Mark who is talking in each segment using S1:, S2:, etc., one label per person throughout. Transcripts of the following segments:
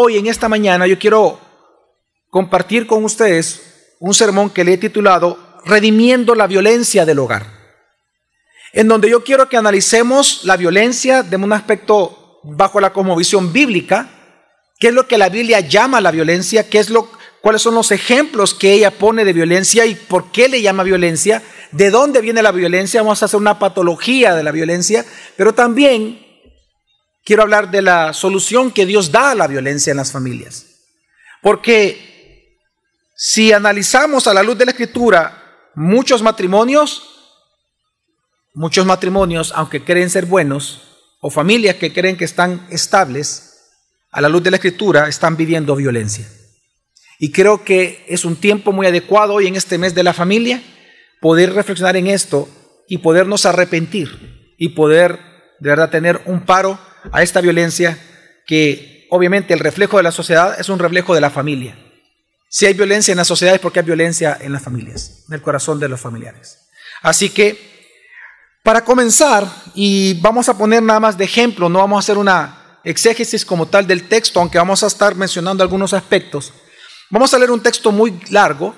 S1: hoy en esta mañana yo quiero compartir con ustedes un sermón que le he titulado Redimiendo la violencia del hogar, en donde yo quiero que analicemos la violencia de un aspecto bajo la cosmovisión bíblica, qué es lo que la Biblia llama la violencia, qué es lo, cuáles son los ejemplos que ella pone de violencia y por qué le llama violencia, de dónde viene la violencia, vamos a hacer una patología de la violencia, pero también quiero hablar de la solución que Dios da a la violencia en las familias. Porque si analizamos a la luz de la escritura, muchos matrimonios, muchos matrimonios, aunque creen ser buenos, o familias que creen que están estables, a la luz de la escritura, están viviendo violencia. Y creo que es un tiempo muy adecuado hoy en este mes de la familia poder reflexionar en esto y podernos arrepentir y poder de verdad tener un paro a esta violencia que obviamente el reflejo de la sociedad es un reflejo de la familia. Si hay violencia en la sociedad es porque hay violencia en las familias, en el corazón de los familiares. Así que, para comenzar, y vamos a poner nada más de ejemplo, no vamos a hacer una exégesis como tal del texto, aunque vamos a estar mencionando algunos aspectos. Vamos a leer un texto muy largo,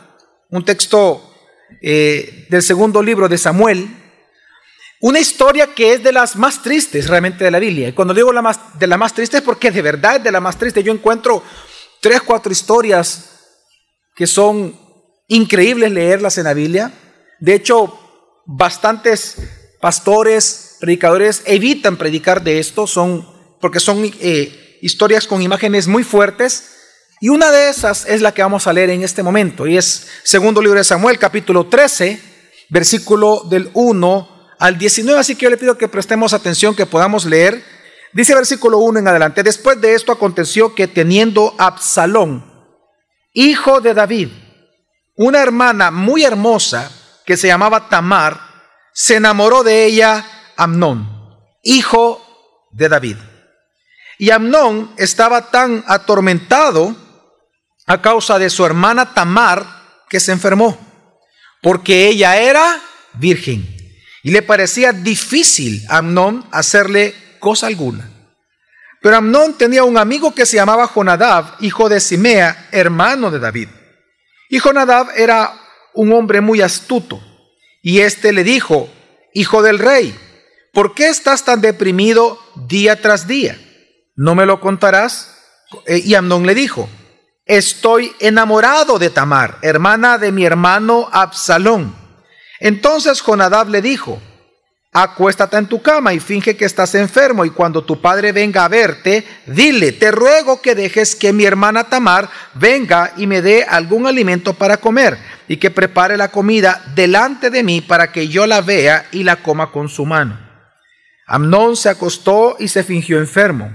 S1: un texto eh, del segundo libro de Samuel, una historia que es de las más tristes realmente de la Biblia. Y cuando digo la más, de la más triste es porque de verdad es de la más triste. Yo encuentro tres, cuatro historias que son increíbles leerlas en la Biblia. De hecho, bastantes pastores, predicadores evitan predicar de esto, son, porque son eh, historias con imágenes muy fuertes. Y una de esas es la que vamos a leer en este momento, y es segundo libro de Samuel, capítulo 13, versículo del 1 al 19, así que yo le pido que prestemos atención, que podamos leer. Dice versículo 1 en adelante, después de esto aconteció que teniendo Absalón, hijo de David, una hermana muy hermosa que se llamaba Tamar, se enamoró de ella Amnón, hijo de David. Y Amnón estaba tan atormentado a causa de su hermana Tamar que se enfermó, porque ella era virgen. Y le parecía difícil a Amnón hacerle cosa alguna. Pero Amnón tenía un amigo que se llamaba Jonadab, hijo de Simea, hermano de David. Y Jonadab era un hombre muy astuto. Y éste le dijo, hijo del rey, ¿por qué estás tan deprimido día tras día? ¿No me lo contarás? Eh, y Amnón le dijo, estoy enamorado de Tamar, hermana de mi hermano Absalón. Entonces Jonadab le dijo, acuéstate en tu cama y finge que estás enfermo y cuando tu padre venga a verte, dile, te ruego que dejes que mi hermana Tamar venga y me dé algún alimento para comer y que prepare la comida delante de mí para que yo la vea y la coma con su mano. Amnón se acostó y se fingió enfermo.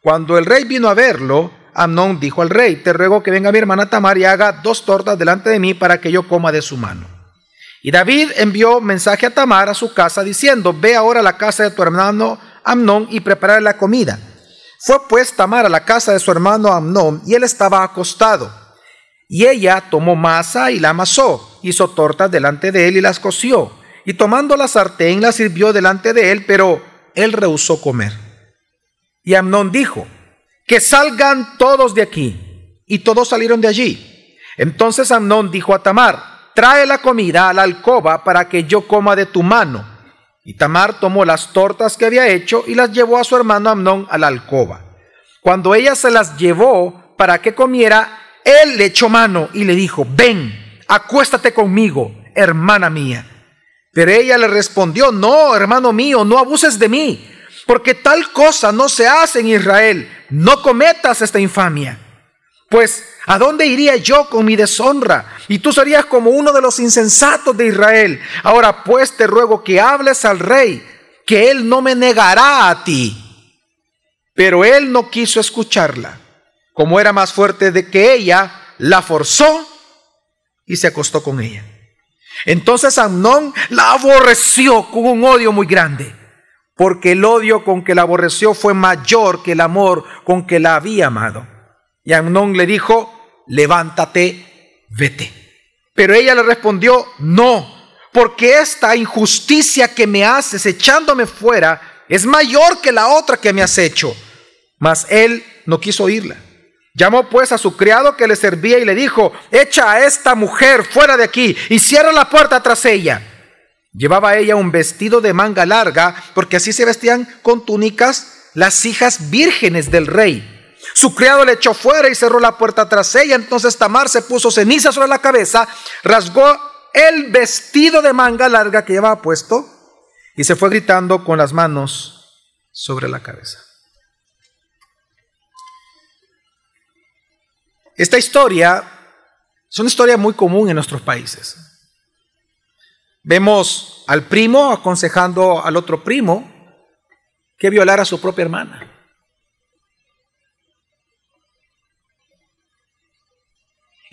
S1: Cuando el rey vino a verlo, Amnón dijo al rey, te ruego que venga mi hermana Tamar y haga dos tortas delante de mí para que yo coma de su mano. Y David envió mensaje a Tamar a su casa diciendo, ve ahora a la casa de tu hermano Amnón y prepara la comida. Fue pues Tamar a la casa de su hermano Amnón y él estaba acostado. Y ella tomó masa y la amasó, hizo tortas delante de él y las coció. Y tomando la sartén la sirvió delante de él, pero él rehusó comer. Y Amnón dijo, que salgan todos de aquí. Y todos salieron de allí. Entonces Amnón dijo a Tamar, trae la comida a la alcoba para que yo coma de tu mano. Y Tamar tomó las tortas que había hecho y las llevó a su hermano Amnón a la alcoba. Cuando ella se las llevó para que comiera, él le echó mano y le dijo, ven, acuéstate conmigo, hermana mía. Pero ella le respondió, no, hermano mío, no abuses de mí, porque tal cosa no se hace en Israel, no cometas esta infamia. Pues, ¿a dónde iría yo con mi deshonra? Y tú serías como uno de los insensatos de Israel. Ahora pues te ruego que hables al rey, que él no me negará a ti. Pero él no quiso escucharla. Como era más fuerte de que ella, la forzó y se acostó con ella. Entonces Amnón la aborreció con un odio muy grande, porque el odio con que la aborreció fue mayor que el amor con que la había amado. Y Amnón le dijo, levántate, vete. Pero ella le respondió, no, porque esta injusticia que me haces echándome fuera es mayor que la otra que me has hecho. Mas él no quiso oírla. Llamó pues a su criado que le servía y le dijo, echa a esta mujer fuera de aquí y cierra la puerta tras ella. Llevaba ella un vestido de manga larga, porque así se vestían con túnicas las hijas vírgenes del rey. Su criado le echó fuera y cerró la puerta tras ella. Entonces Tamar se puso ceniza sobre la cabeza, rasgó el vestido de manga larga que llevaba puesto y se fue gritando con las manos sobre la cabeza. Esta historia es una historia muy común en nuestros países. Vemos al primo aconsejando al otro primo que violara a su propia hermana.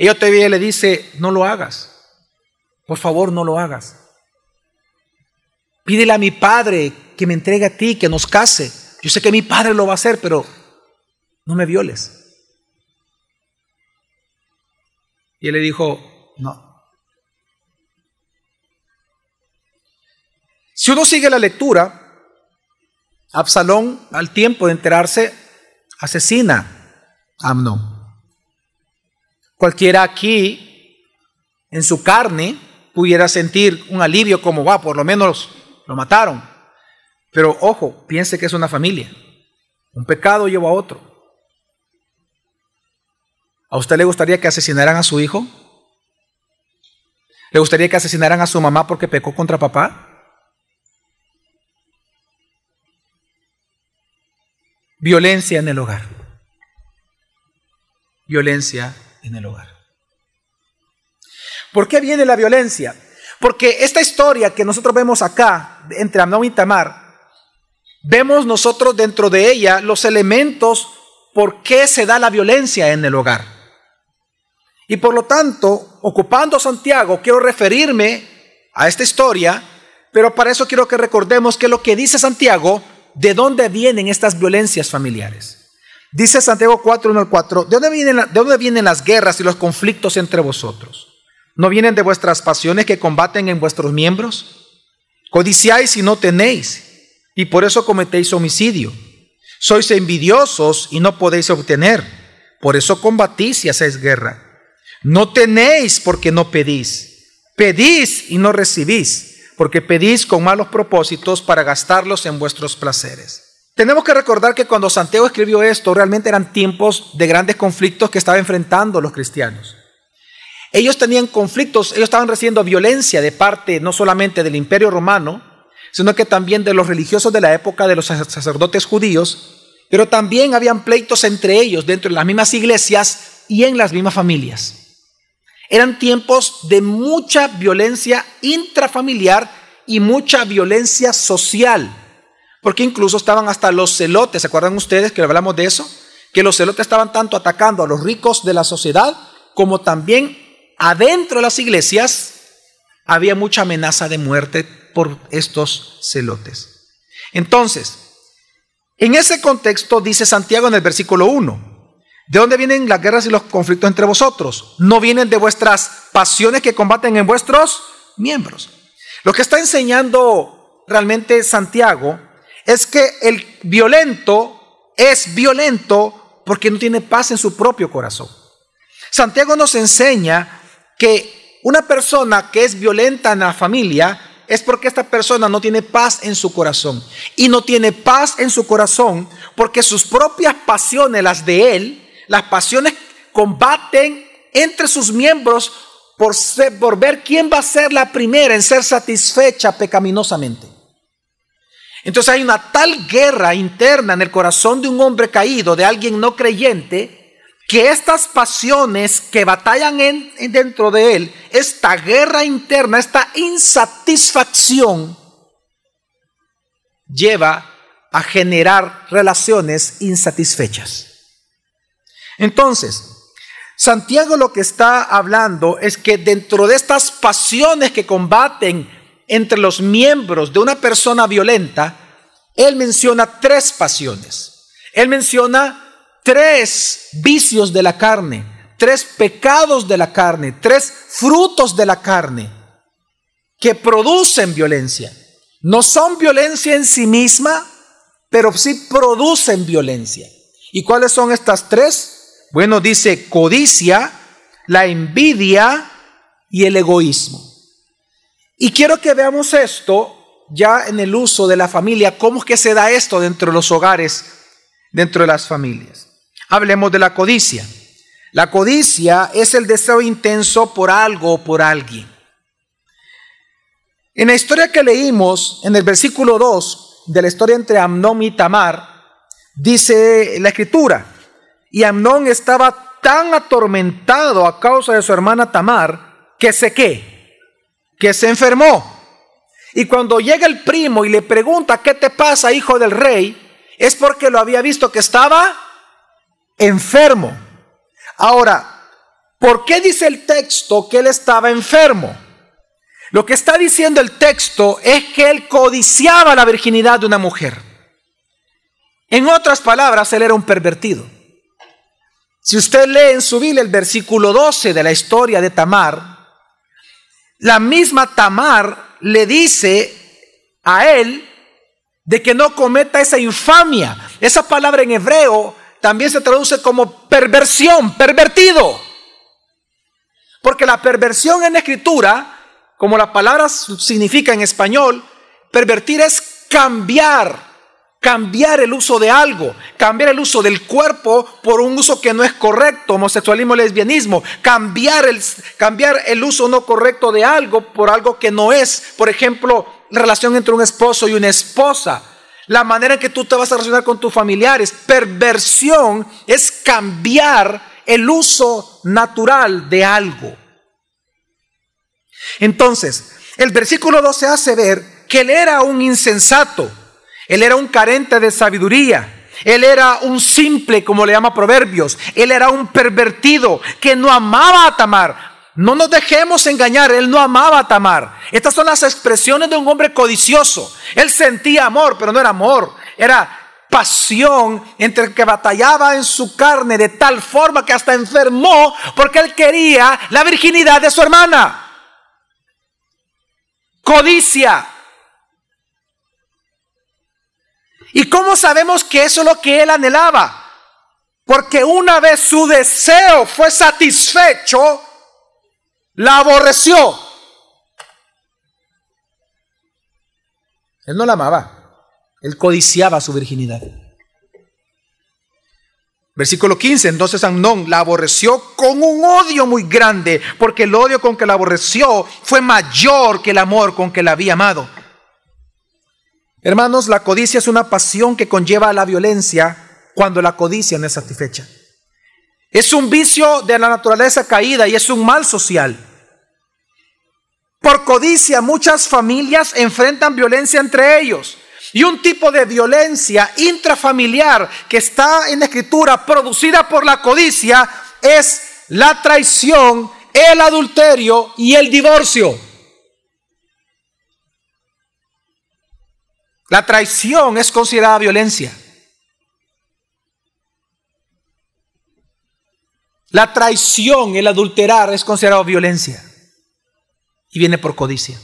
S1: Ella todavía le dice, no lo hagas. Por favor, no lo hagas. Pídele a mi padre que me entregue a ti, que nos case. Yo sé que mi padre lo va a hacer, pero no me violes. Y él le dijo, no. Si uno sigue la lectura, Absalón, al tiempo de enterarse, asesina a Amnón. Cualquiera aquí, en su carne, pudiera sentir un alivio como, va, por lo menos lo mataron. Pero ojo, piense que es una familia. Un pecado lleva a otro. ¿A usted le gustaría que asesinaran a su hijo? ¿Le gustaría que asesinaran a su mamá porque pecó contra papá? Violencia en el hogar. Violencia en el hogar. ¿Por qué viene la violencia? Porque esta historia que nosotros vemos acá entre Amnón y Tamar, vemos nosotros dentro de ella los elementos por qué se da la violencia en el hogar. Y por lo tanto, ocupando Santiago, quiero referirme a esta historia, pero para eso quiero que recordemos que lo que dice Santiago, de dónde vienen estas violencias familiares. Dice Santiago 4, 1 al 4, ¿de dónde, vienen, ¿de dónde vienen las guerras y los conflictos entre vosotros? ¿No vienen de vuestras pasiones que combaten en vuestros miembros? Codiciáis y no tenéis, y por eso cometéis homicidio. Sois envidiosos y no podéis obtener, por eso combatís y hacéis guerra. No tenéis porque no pedís. Pedís y no recibís, porque pedís con malos propósitos para gastarlos en vuestros placeres. Tenemos que recordar que cuando Santiago escribió esto, realmente eran tiempos de grandes conflictos que estaban enfrentando los cristianos. Ellos tenían conflictos, ellos estaban recibiendo violencia de parte no solamente del imperio romano, sino que también de los religiosos de la época, de los sacerdotes judíos, pero también habían pleitos entre ellos dentro de las mismas iglesias y en las mismas familias. Eran tiempos de mucha violencia intrafamiliar y mucha violencia social, porque incluso estaban hasta los celotes, ¿se acuerdan ustedes que hablamos de eso? Que los celotes estaban tanto atacando a los ricos de la sociedad como también adentro de las iglesias había mucha amenaza de muerte por estos celotes. Entonces, en ese contexto dice Santiago en el versículo 1, ¿De dónde vienen las guerras y los conflictos entre vosotros? No vienen de vuestras pasiones que combaten en vuestros miembros. Lo que está enseñando realmente Santiago es que el violento es violento porque no tiene paz en su propio corazón. Santiago nos enseña que una persona que es violenta en la familia es porque esta persona no tiene paz en su corazón. Y no tiene paz en su corazón porque sus propias pasiones, las de él, las pasiones combaten entre sus miembros por, ver quién va a ser la primera en ser satisfecha pecaminosamente. Entonces hay una tal guerra interna en el corazón de un hombre caído, de alguien no creyente, que estas pasiones que batallan en, dentro de él, esta guerra interna, esta insatisfacción, lleva a generar relaciones insatisfechas. Entonces, Santiago lo que está hablando es que dentro de estas pasiones que combaten entre los miembros de una persona violenta, él menciona tres pasiones. Él menciona tres vicios de la carne, tres pecados de la carne, tres frutos de la carne que producen violencia. No son violencia en sí misma, pero sí producen violencia. ¿Y cuáles son estas tres? Bueno, dice codicia, la envidia y el egoísmo. Y quiero que veamos esto ya en el uso de la familia, cómo es que se da esto dentro de los hogares, dentro de las familias. Hablemos de la codicia. La codicia es el deseo intenso por algo o por alguien. En la historia que leímos, en el versículo 2 de la historia entre Amnón y Tamar, dice la escritura, y Amnón estaba tan atormentado a causa de su hermana Tamar, que se qué, que se enfermó. Y cuando llega el primo y le pregunta, ¿qué te pasa, hijo del rey? Es porque lo había visto que estaba enfermo. Ahora, ¿por qué dice el texto que él estaba enfermo? Lo que está diciendo el texto es que él codiciaba la virginidad de una mujer. En otras palabras, él era un pervertido. Si usted lee en su Biblia el versículo 12 de la historia de Tamar, la misma Tamar le dice a él de que no cometa esa infamia. Esa palabra en hebreo también se traduce como perversión, pervertido. Porque la perversión en la escritura como la palabra significa en español, pervertir es cambiar, cambiar el uso de algo, cambiar el uso del cuerpo por un uso que no es correcto, homosexualismo, lesbianismo, cambiar el, cambiar el uso no correcto de algo por algo que no es, por ejemplo, la relación entre un esposo y una esposa, la manera en que tú te vas a relacionar con tus familiares, perversión es cambiar el uso natural de algo. Entonces, el versículo 12 hace ver que él era un insensato, él era un carente de sabiduría, él era un simple, como le llama Proverbios, él era un pervertido que no amaba a Tamar. No nos dejemos engañar, él no amaba a Tamar. Estas son las expresiones de un hombre codicioso. Él sentía amor, pero no era amor, era pasión entre que batallaba en su carne de tal forma que hasta enfermó porque él quería la virginidad de su hermana codicia. ¿Y cómo sabemos que eso es lo que él anhelaba? Porque una vez su deseo fue satisfecho, la aborreció. Él no la amaba, él codiciaba su virginidad. Versículo 15, entonces Amnón la aborreció con un odio muy grande, porque el odio con que la aborreció fue mayor que el amor con que la había amado. Hermanos, la codicia es una pasión que conlleva a la violencia cuando la codicia no es satisfecha. Es un vicio de la naturaleza caída y es un mal social. Por codicia muchas familias enfrentan violencia entre ellos. Y un tipo de violencia intrafamiliar que está en la escritura producida por la codicia es la traición, el adulterio y el divorcio. La traición es considerada violencia. La traición, el adulterar es considerado violencia. Y viene por codicia.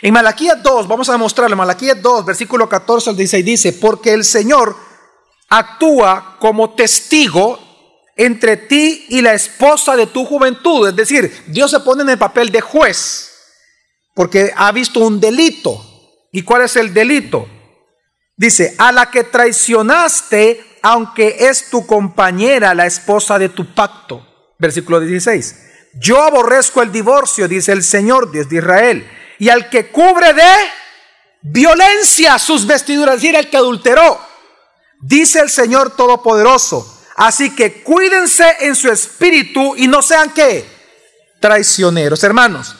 S1: En Malaquías 2, vamos a mostrarlo, Malaquías 2, versículo 14 al 16 dice, porque el Señor actúa como testigo entre ti y la esposa de tu juventud. Es decir, Dios se pone en el papel de juez, porque ha visto un delito. ¿Y cuál es el delito? Dice, a la que traicionaste, aunque es tu compañera, la esposa de tu pacto. Versículo 16. Yo aborrezco el divorcio, dice el Señor, Dios de Israel y al que cubre de violencia sus vestiduras, es decir, el que adulteró, dice el Señor Todopoderoso. Así que cuídense en su espíritu y no sean qué? Traicioneros, hermanos.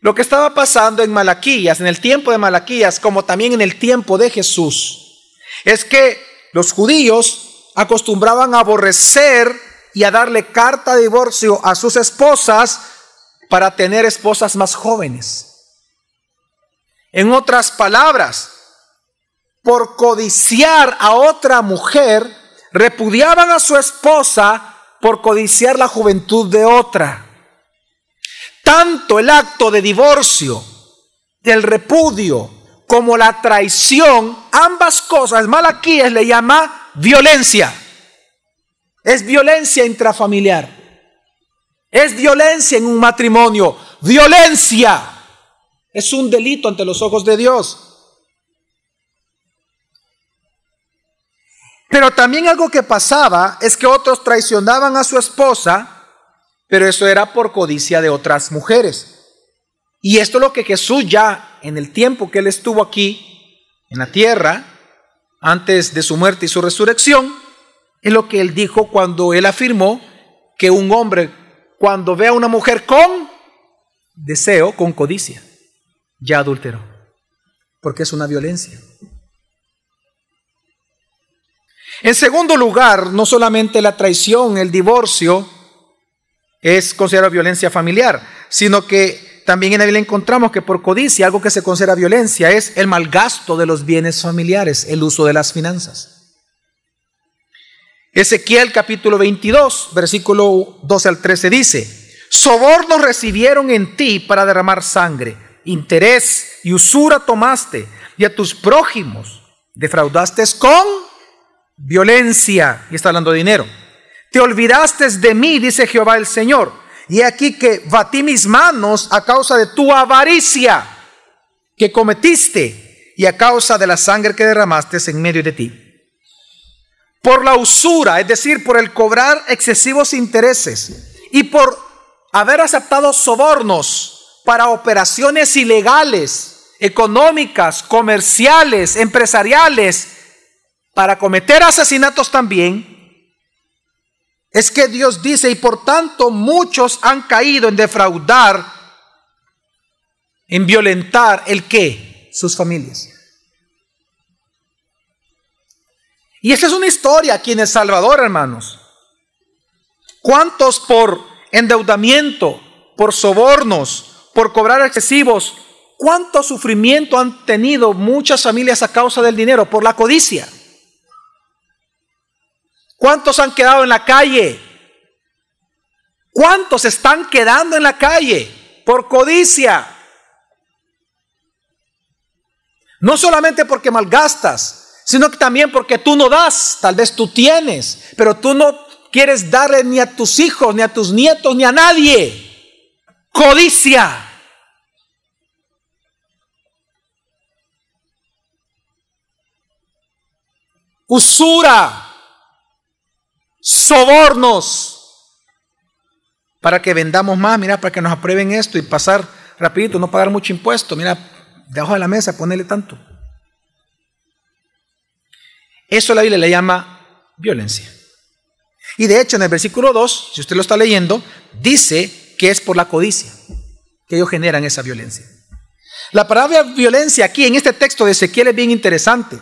S1: Lo que estaba pasando en Malaquías, en el tiempo de Malaquías, como también en el tiempo de Jesús, es que los judíos acostumbraban a aborrecer y a darle carta de divorcio a sus esposas para tener esposas más jóvenes. En otras palabras, por codiciar a otra mujer, repudiaban a su esposa por codiciar la juventud de otra. Tanto el acto de divorcio, del repudio, como la traición, ambas cosas, Malaquíes le llama violencia. Es violencia intrafamiliar. Es violencia en un matrimonio. Violencia. Es un delito ante los ojos de Dios. Pero también algo que pasaba es que otros traicionaban a su esposa, pero eso era por codicia de otras mujeres. Y esto es lo que Jesús ya en el tiempo que él estuvo aquí en la tierra, antes de su muerte y su resurrección, es lo que él dijo cuando él afirmó que un hombre cuando ve a una mujer con deseo, con codicia, ya adulteró, porque es una violencia. En segundo lugar, no solamente la traición, el divorcio es considerado violencia familiar, sino que también en la encontramos que por codicia algo que se considera violencia es el malgasto de los bienes familiares, el uso de las finanzas. Ezequiel capítulo 22, versículo 12 al 13 dice, sobornos recibieron en ti para derramar sangre, interés y usura tomaste, y a tus prójimos defraudaste con violencia, y está hablando de dinero. Te olvidaste de mí, dice Jehová el Señor, y aquí que batí mis manos a causa de tu avaricia que cometiste y a causa de la sangre que derramaste en medio de ti. Por la usura, es decir, por el cobrar excesivos intereses y por haber aceptado sobornos para operaciones ilegales, económicas, comerciales, empresariales, para cometer asesinatos también, es que Dios dice, y por tanto muchos han caído en defraudar, en violentar el qué, sus familias. Y esa es una historia aquí en El Salvador, hermanos. ¿Cuántos por endeudamiento, por sobornos, por cobrar excesivos, cuánto sufrimiento han tenido muchas familias a causa del dinero, por la codicia? ¿Cuántos han quedado en la calle? ¿Cuántos están quedando en la calle por codicia? No solamente porque malgastas, sino que también porque tú no das, tal vez tú tienes, pero tú no quieres darle ni a tus hijos, ni a tus nietos, ni a nadie. Codicia. Usura sobornos para que vendamos más, mira, para que nos aprueben esto y pasar rapidito, no pagar mucho impuesto, mira, debajo de la mesa, ponerle tanto. Eso la Biblia le llama violencia. Y de hecho en el versículo 2, si usted lo está leyendo, dice que es por la codicia que ellos generan esa violencia. La palabra violencia aquí en este texto de Ezequiel es bien interesante,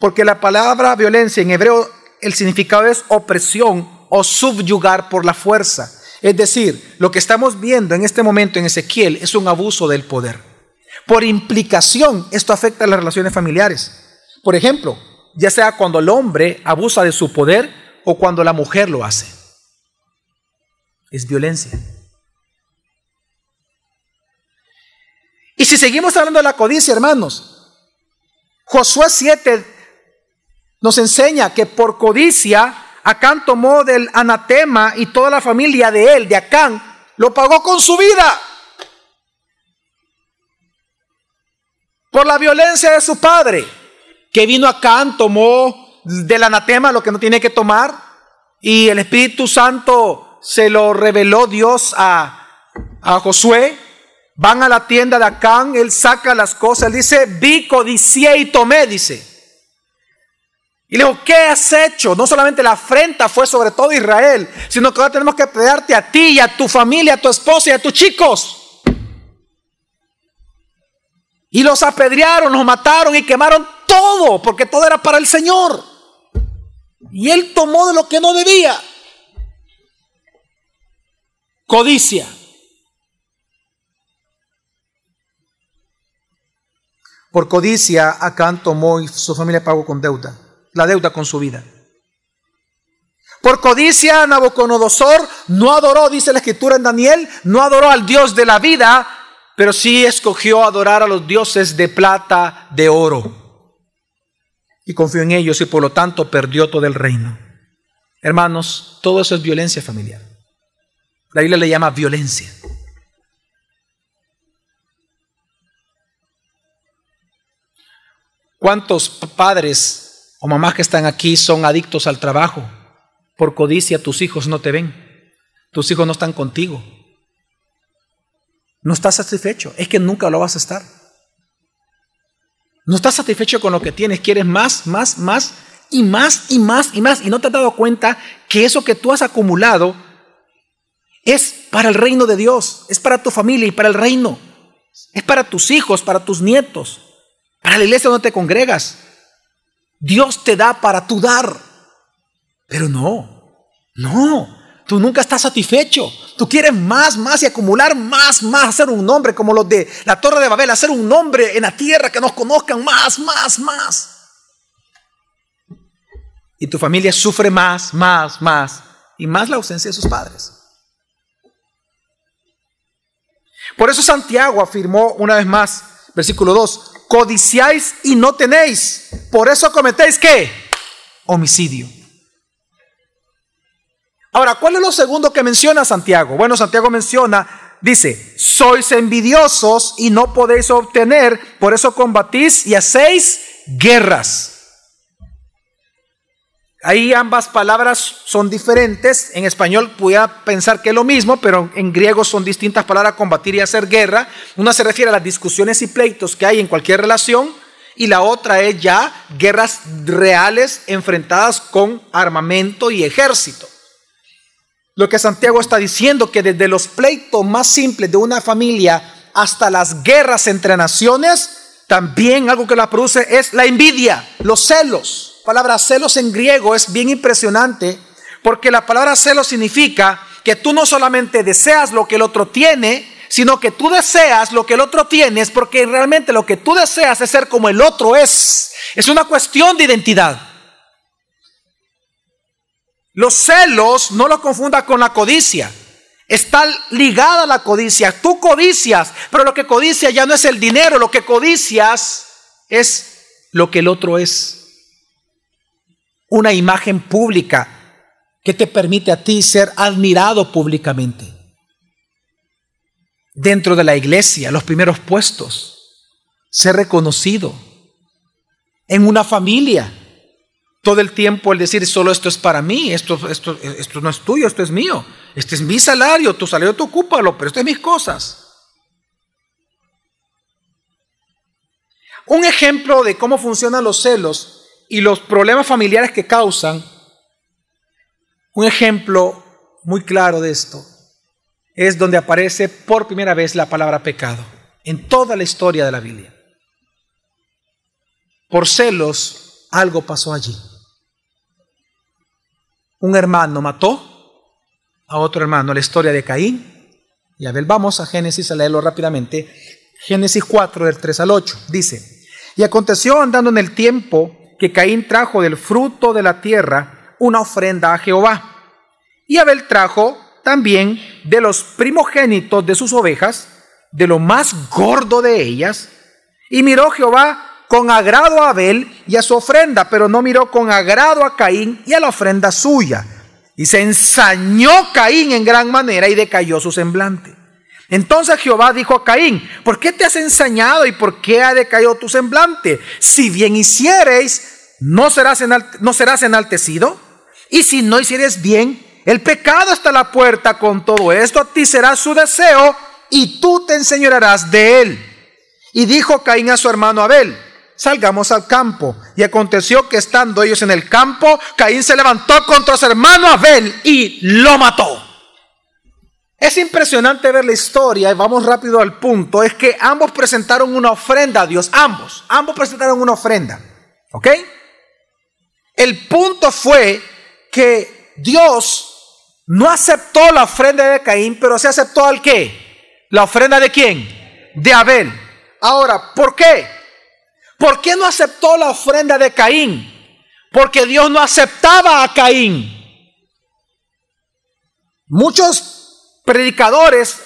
S1: porque la palabra violencia en hebreo el significado es opresión o subyugar por la fuerza. Es decir, lo que estamos viendo en este momento en Ezequiel es un abuso del poder. Por implicación, esto afecta a las relaciones familiares. Por ejemplo, ya sea cuando el hombre abusa de su poder o cuando la mujer lo hace. Es violencia. Y si seguimos hablando de la codicia, hermanos, Josué 7 nos enseña que por codicia Acán tomó del anatema y toda la familia de él, de Acán, lo pagó con su vida. Por la violencia de su padre, que vino Acán, tomó del anatema lo que no tiene que tomar, y el Espíritu Santo se lo reveló Dios a, a Josué. Van a la tienda de Acán, él saca las cosas, dice, vi, codicié y tomé, dice. Y le dijo, ¿qué has hecho? No solamente la afrenta fue sobre todo Israel, sino que ahora tenemos que pegarte a ti a tu familia, a tu esposa y a tus chicos. Y los apedrearon, los mataron y quemaron todo, porque todo era para el Señor. Y él tomó de lo que no debía. Codicia. Por codicia, Acán tomó y su familia pagó con deuda la deuda con su vida. Por codicia, Nabucodonosor no adoró, dice la escritura en Daniel, no adoró al Dios de la vida, pero sí escogió adorar a los dioses de plata, de oro. Y confió en ellos y por lo tanto perdió todo el reino. Hermanos, todo eso es violencia familiar. La Biblia le llama violencia. ¿Cuántos padres o mamás que están aquí son adictos al trabajo? Por codicia tus hijos no te ven. Tus hijos no están contigo. No estás satisfecho. Es que nunca lo vas a estar. No estás satisfecho con lo que tienes. Quieres más, más, más y más y más y más. Y no te has dado cuenta que eso que tú has acumulado es para el reino de Dios. Es para tu familia y para el reino. Es para tus hijos, para tus nietos. Para la iglesia donde te congregas. Dios te da para tu dar. Pero no, no, tú nunca estás satisfecho. Tú quieres más, más y acumular más, más, hacer un nombre como los de la Torre de Babel, hacer un nombre en la tierra que nos conozcan más, más, más. Y tu familia sufre más, más, más y más la ausencia de sus padres. Por eso Santiago afirmó una vez más, versículo 2, codiciáis y no tenéis. Por eso cometéis qué? Homicidio. Ahora, ¿cuál es lo segundo que menciona Santiago? Bueno, Santiago menciona, dice, sois envidiosos y no podéis obtener, por eso combatís y hacéis guerras. Ahí ambas palabras son diferentes. En español pudiera pensar que es lo mismo, pero en griego son distintas palabras, combatir y hacer guerra. Una se refiere a las discusiones y pleitos que hay en cualquier relación y la otra es ya guerras reales enfrentadas con armamento y ejército. Lo que Santiago está diciendo, que desde los pleitos más simples de una familia hasta las guerras entre naciones, también algo que la produce es la envidia, los celos. La palabra celos en griego es bien impresionante porque la palabra celos significa que tú no solamente deseas lo que el otro tiene, sino que tú deseas lo que el otro tiene, porque realmente lo que tú deseas es ser como el otro es. Es una cuestión de identidad. Los celos no lo confunda con la codicia. Está ligada a la codicia. Tú codicias, pero lo que codicia ya no es el dinero, lo que codicias es lo que el otro es. Una imagen pública que te permite a ti ser admirado públicamente. Dentro de la iglesia, los primeros puestos, ser reconocido. En una familia, todo el tiempo el decir solo esto es para mí, esto, esto, esto no es tuyo, esto es mío, este es mi salario, tu salario tú ocúpalo, pero esto es mis cosas. Un ejemplo de cómo funcionan los celos y los problemas familiares que causan, un ejemplo muy claro de esto, es donde aparece por primera vez la palabra pecado en toda la historia de la Biblia. Por celos, algo pasó allí un hermano mató a otro hermano, la historia de Caín y Abel. Vamos a Génesis a leerlo rápidamente. Génesis 4 del 3 al 8 dice, y aconteció andando en el tiempo que Caín trajo del fruto de la tierra una ofrenda a Jehová. Y Abel trajo también de los primogénitos de sus ovejas, de lo más gordo de ellas, y miró Jehová con agrado a Abel y a su ofrenda, pero no miró con agrado a Caín y a la ofrenda suya. Y se ensañó Caín en gran manera y decayó su semblante. Entonces Jehová dijo a Caín, ¿por qué te has ensañado y por qué ha decaído tu semblante? Si bien hiciereis, ¿no serás, no serás enaltecido? Y si no hicieres bien, el pecado está a la puerta con todo esto, a ti será su deseo y tú te enseñarás de él. Y dijo Caín a su hermano Abel, salgamos al campo. Y aconteció que estando ellos en el campo, Caín se levantó contra su hermano Abel y lo mató. Es impresionante ver la historia, y vamos rápido al punto, es que ambos presentaron una ofrenda a Dios, ambos, ambos presentaron una ofrenda, ¿ok? El punto fue que Dios no aceptó la ofrenda de Caín, pero se aceptó al qué? La ofrenda de quién? De Abel. Ahora, ¿por qué? ¿Por qué no aceptó la ofrenda de Caín? Porque Dios no aceptaba a Caín. Muchos predicadores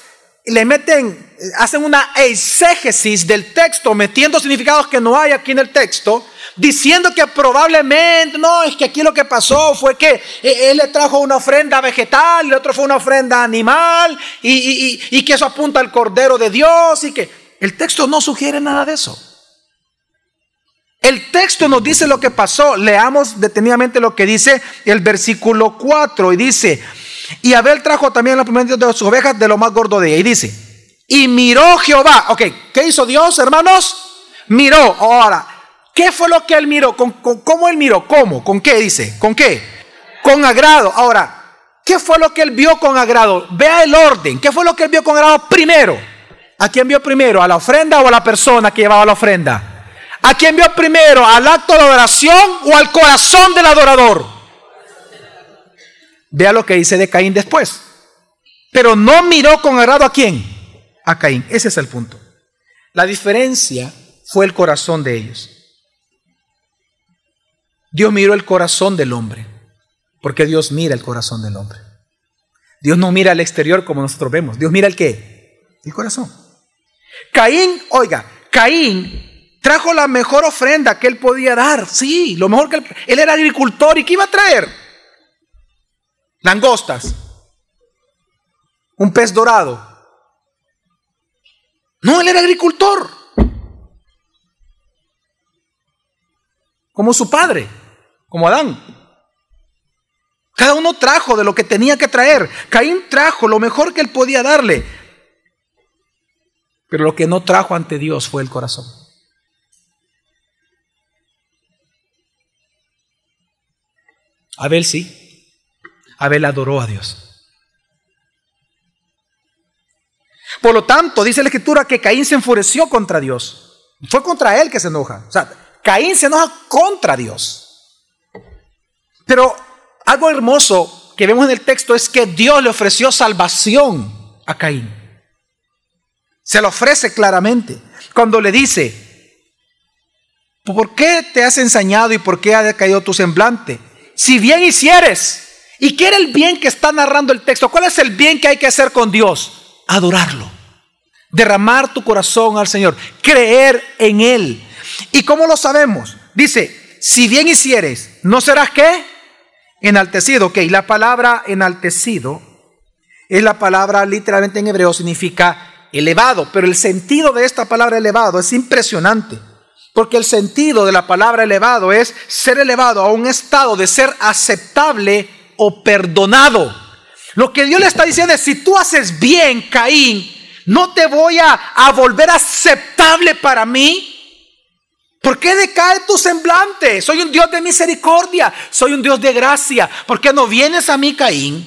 S1: le meten, hacen una exégesis del texto, metiendo significados que no hay aquí en el texto, diciendo que probablemente, no, es que aquí lo que pasó fue que e, él le trajo una ofrenda vegetal, el otro fue una ofrenda animal, y, y que eso apunta al Cordero de Dios, y que el texto no sugiere nada de eso. El texto nos dice lo que pasó. Leamos detenidamente lo que dice el versículo 4 y dice, y Abel trajo también la primera de sus ovejas de lo más gordo de ella. Y dice, y miró Jehová. Ok, ¿qué hizo Dios, hermanos? Miró. Ahora, ¿qué fue lo que él miró? ¿Con, cómo él miró? ¿Cómo? ¿Con qué dice? ¿Con qué? Con agrado. Ahora, ¿qué fue lo que él vio con agrado? Vea el orden. ¿Qué fue lo que él vio con agrado primero? ¿A quién vio primero? ¿A la ofrenda o a la persona que llevaba la ofrenda? ¿A quién vio primero? ¿Al acto de adoración o al corazón del adorador? Vea lo que dice de Caín después. Pero no miró con agrado a quién? A Caín. Ese es el punto. La diferencia fue el corazón de ellos. Dios miró el corazón del hombre, porque Dios mira el corazón del hombre. Dios no mira al exterior como nosotros vemos. Dios mira el qué? El corazón. Caín, oiga, Caín Trajo la mejor ofrenda que él podía dar. Sí, lo mejor que él, él era agricultor. ¿Y qué iba a traer? Langostas. Un pez dorado. No, él era agricultor. Como su padre, como Adán. Cada uno trajo de lo que tenía que traer. Caín trajo lo mejor que él podía darle. Pero lo que no trajo ante Dios fue el corazón. Abel sí. Abel adoró a Dios. Por lo tanto, dice la escritura que Caín se enfureció contra Dios. Fue contra él que se enoja. O sea, Caín se enoja contra Dios. Pero algo hermoso que vemos en el texto es que Dios le ofreció salvación a Caín. Se lo ofrece claramente. Cuando le dice, ¿por qué te has ensañado y por qué ha decaído tu semblante? si bien hicieres. ¿Y qué era el bien que está narrando el texto? ¿Cuál es el bien que hay que hacer con Dios? Adorarlo. Derramar tu corazón al Señor. Creer en Él. ¿Y cómo lo sabemos? Dice, si bien hicieres, ¿no serás qué? Enaltecido. Ok, la palabra enaltecido es la palabra literalmente en hebreo significa elevado, pero el sentido de esta palabra elevado es impresionante. Porque el sentido de la palabra elevado es ser elevado a un estado de ser aceptable o perdonado. Lo que Dios le está diciendo es, si tú haces bien, Caín, no te voy a, a volver aceptable para mí. ¿Por qué decae tu semblante? Soy un Dios de misericordia, soy un Dios de gracia. ¿Por qué no vienes a mí, Caín?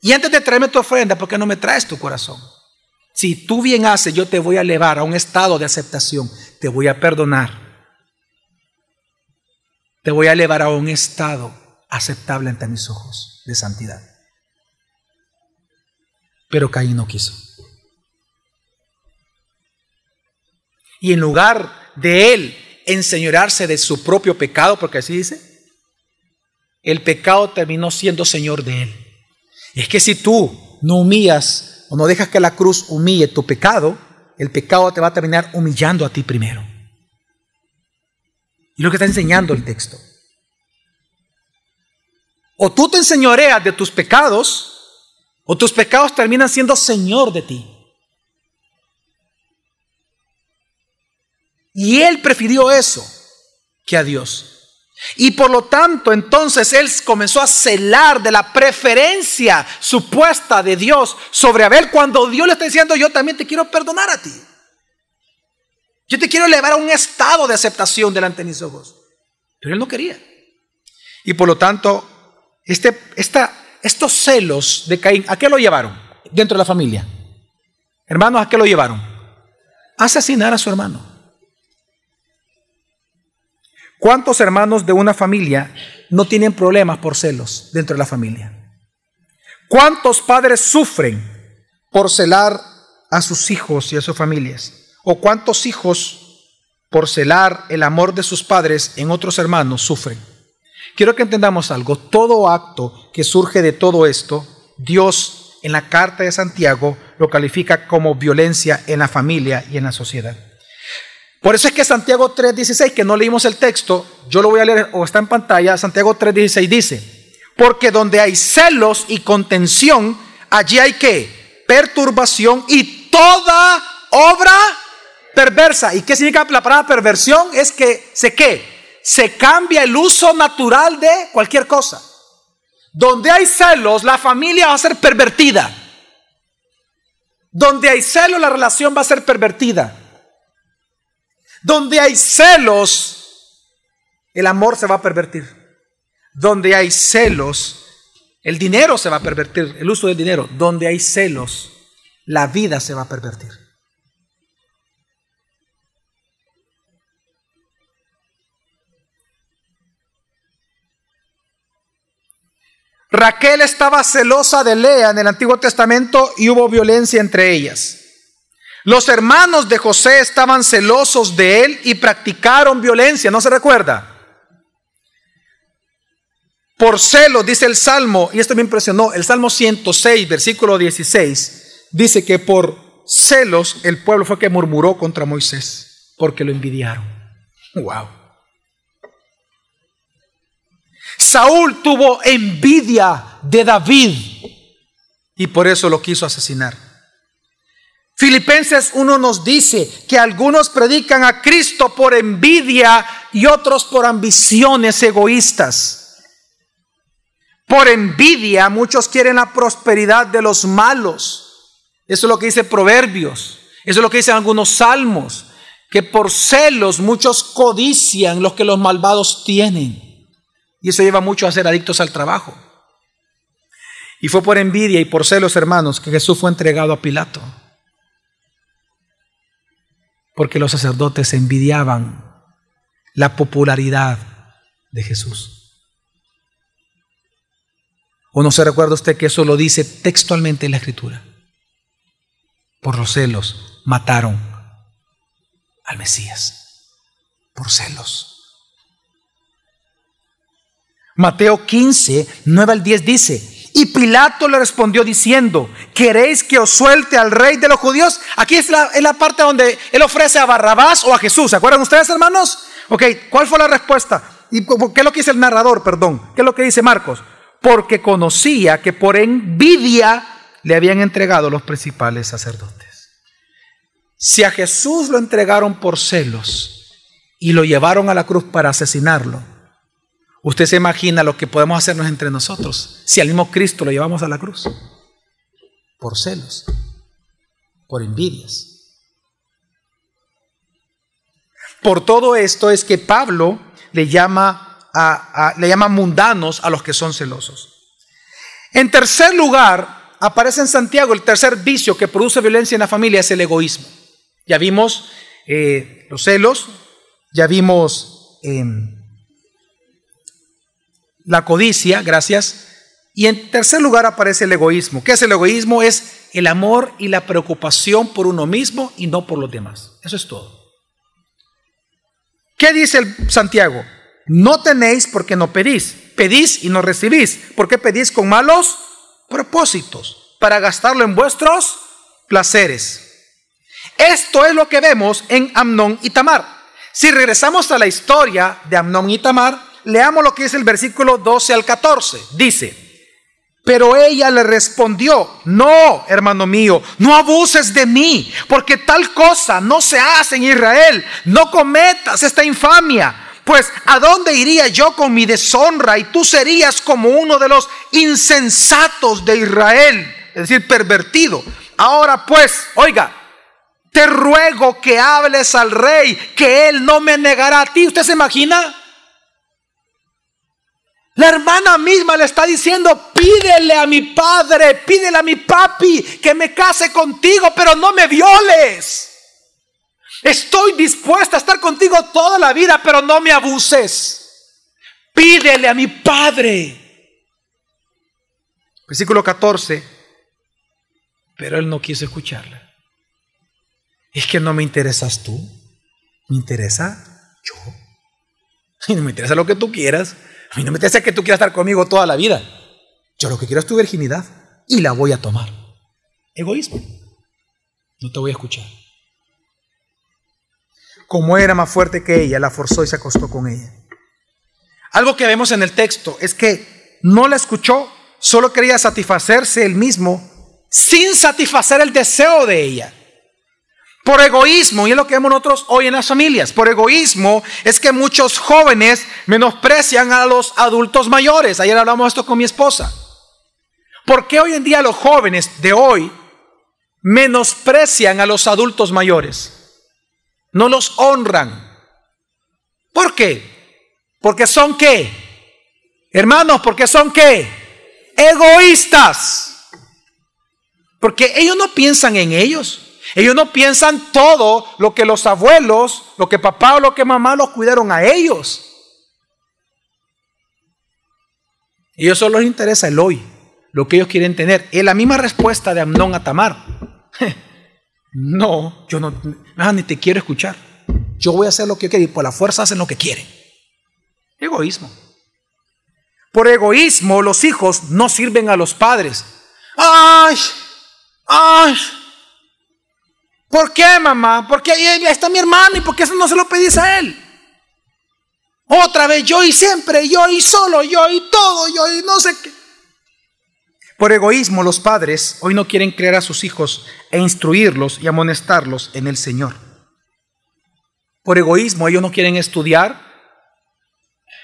S1: Y antes de traerme tu ofrenda, ¿por qué no me traes tu corazón? Si tú bien haces, yo te voy a elevar a un estado de aceptación te voy a perdonar. Te voy a elevar a un estado aceptable ante mis ojos de santidad. Pero Caín no quiso. Y en lugar de él enseñorarse de su propio pecado, porque así dice, el pecado terminó siendo señor de él. Es que si tú no humillas o no dejas que la cruz humille tu pecado, el pecado te va a terminar humillando a ti primero. Y lo que está enseñando el texto. O tú te enseñoreas de tus pecados, o tus pecados terminan siendo Señor de ti. Y él prefirió eso que a Dios. Y por lo tanto, entonces él comenzó a celar de la preferencia supuesta de Dios sobre Abel cuando Dios le está diciendo, yo también te quiero perdonar a ti. Yo te quiero elevar a un estado de aceptación delante de mis ojos. Pero él no quería. Y por lo tanto, este, estos celos de Caín, ¿a qué lo llevaron dentro de la familia? Hermanos, ¿a qué lo llevaron? A asesinar a su hermano. ¿Cuántos hermanos de una familia no tienen problemas por celos dentro de la familia? ¿Cuántos padres sufren por celar a sus hijos y a sus familias? ¿O cuántos hijos por celar el amor de sus padres en otros hermanos sufren? Quiero que entendamos algo. Todo acto que surge de todo esto, Dios en la carta de Santiago lo califica como violencia en la familia y en la sociedad. Por eso es que Santiago 3:16, que no leímos el texto, yo lo voy a leer o está en pantalla, Santiago 3:16 dice, porque donde hay celos y contención, allí hay que perturbación y toda obra perversa. ¿Y qué significa la palabra perversión? Es que se qué? Se cambia el uso natural de cualquier cosa. Donde hay celos, la familia va a ser pervertida. Donde hay celos, la relación va a ser pervertida. Donde hay celos, el amor se va a pervertir. Donde hay celos, el dinero se va a pervertir, el uso del dinero. Donde hay celos, la vida se va a pervertir. Raquel estaba celosa de Lea en el Antiguo Testamento y hubo violencia entre ellas. Los hermanos de José estaban celosos de él y practicaron violencia, ¿no se recuerda? Por celo, dice el Salmo, y esto me impresionó, el Salmo 106, versículo 16, dice que por celos el pueblo fue que murmuró contra Moisés, porque lo envidiaron. Wow. Saúl tuvo envidia de David y por eso lo quiso asesinar. Filipenses 1 nos dice que algunos predican a Cristo por envidia y otros por ambiciones egoístas. Por envidia muchos quieren la prosperidad de los malos. Eso es lo que dice Proverbios. Eso es lo que dicen algunos salmos. Que por celos muchos codician lo que los malvados tienen. Y eso lleva mucho a ser adictos al trabajo. Y fue por envidia y por celos, hermanos, que Jesús fue entregado a Pilato. Porque los sacerdotes envidiaban la popularidad de Jesús. ¿O no se recuerda usted que eso lo dice textualmente en la Escritura? Por los celos mataron al Mesías. Por celos. Mateo 15, 9 al 10 dice, y Pilato le respondió diciendo, ¿queréis que os suelte al rey de los judíos? Aquí es la, la parte donde él ofrece a Barrabás o a Jesús. ¿Se acuerdan ustedes, hermanos? Ok, ¿cuál fue la respuesta? ¿Y qué es lo que dice el narrador, perdón? ¿Qué es lo que dice Marcos? Porque conocía que por envidia le habían entregado los principales sacerdotes. Si a Jesús lo entregaron por celos y lo llevaron a la cruz para asesinarlo, Usted se imagina lo que podemos hacernos entre nosotros si al mismo Cristo lo llevamos a la cruz. Por celos, por envidias. Por todo esto es que Pablo le llama, a, le llama mundanos a los que son celosos. En tercer lugar, aparece en Santiago el tercer vicio que produce violencia en la familia es el egoísmo. Ya vimos eh, los celos, ya vimos... Em, la codicia, gracias. Y en tercer lugar aparece el egoísmo. ¿Qué es el egoísmo? Es el amor y la preocupación por uno mismo y no por los demás. Eso es todo. ¿Qué dice el Santiago? No tenéis porque no pedís. Pedís y no recibís. ¿Por qué pedís con malos propósitos? Para gastarlo en vuestros placeres. Esto es lo que vemos en Amnón y Tamar. Si regresamos a la historia de Amnón y Tamar, leamos lo que es el versículo 12 al 14. Dice, pero ella le respondió, no, hermano mío, no abuses de mí, porque tal cosa no se hace en Israel. No cometas esta infamia. Pues, ¿a dónde iría yo con mi deshonra? Y tú serías como uno de los insensatos de Israel, es decir, pervertido. Ahora pues, oiga, te ruego que hables al rey, que él no me negará a ti. ¿Usted se imagina? La hermana misma le está diciendo, pídele a mi padre, pídele a mi papi que me case contigo, pero no me violes. Estoy dispuesta a estar contigo toda la vida, pero no me abuses. Pídele a mi padre. Versículo 14. Pero él no quiso escucharla. Es que no me interesas tú, me interesa yo. Y no me interesa lo que tú quieras. A mí no me interesa que tú quieras estar conmigo toda la vida. Yo lo que quiero es tu virginidad. y la voy a tomar. Egoísmo. No te voy a escuchar. Como era más fuerte que ella, la forzó y se acostó con ella. Algo que vemos en el texto es que no la escuchó, solo quería satisfacerse él mismo sin satisfacer el deseo de ella. Por egoísmo, y es lo que vemos nosotros hoy en las familias, por egoísmo es que muchos jóvenes menosprecian a los adultos mayores. Ayer hablamos de esto con mi esposa. ¿Por qué hoy en día los jóvenes de hoy menosprecian a los adultos mayores? No los honran. ¿Por qué? Porque son qué? Hermanos, porque son qué? Egoístas. Porque ellos no piensan en ellos. Ellos no piensan todo lo que los abuelos, lo que papá o lo que mamá los cuidaron a ellos. Eso solo les interesa el hoy, lo que ellos quieren tener. Es la misma respuesta de Amnón a Tamar. No, yo no, ni te quiero escuchar. Yo voy a hacer lo que quiero y por la fuerza hacen lo que quieren. Egoísmo. Por egoísmo los hijos no sirven a los padres. ¡Ay! ¡Ay! ¿Por qué, mamá? Porque ahí está mi hermano y por qué eso no se lo pedís a él. Otra vez, yo y siempre, yo y solo, yo y todo, yo y no sé qué. Por egoísmo los padres hoy no quieren crear a sus hijos e instruirlos y amonestarlos en el Señor. Por egoísmo ellos no quieren estudiar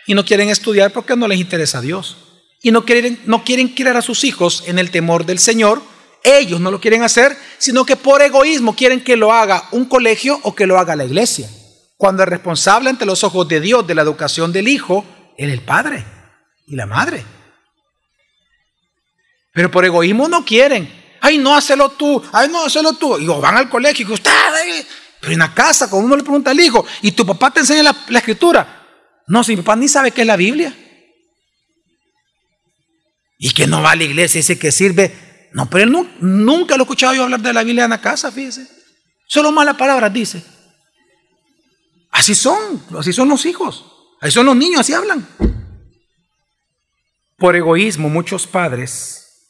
S1: y no quieren estudiar porque no les interesa a Dios. Y no quieren, no quieren criar a sus hijos en el temor del Señor ellos no lo quieren hacer, sino que por egoísmo quieren que lo haga un colegio o que lo haga la iglesia. Cuando el responsable ante los ojos de Dios de la educación del hijo es el padre y la madre. Pero por egoísmo no quieren. Ay, no, hacelo tú. Ay, no, hacelo tú. Y van al colegio y usted, pero en la casa, cuando uno le pregunta al hijo, y tu papá te enseña la, la escritura. No, si mi papá ni sabe qué es la Biblia. Y que no va a la iglesia, dice que sirve no, pero él nunca lo he escuchado yo hablar de la Biblia en la casa, fíjese. Solo malas palabras dice. Así son, así son los hijos, así son los niños, así hablan. Por egoísmo, muchos padres,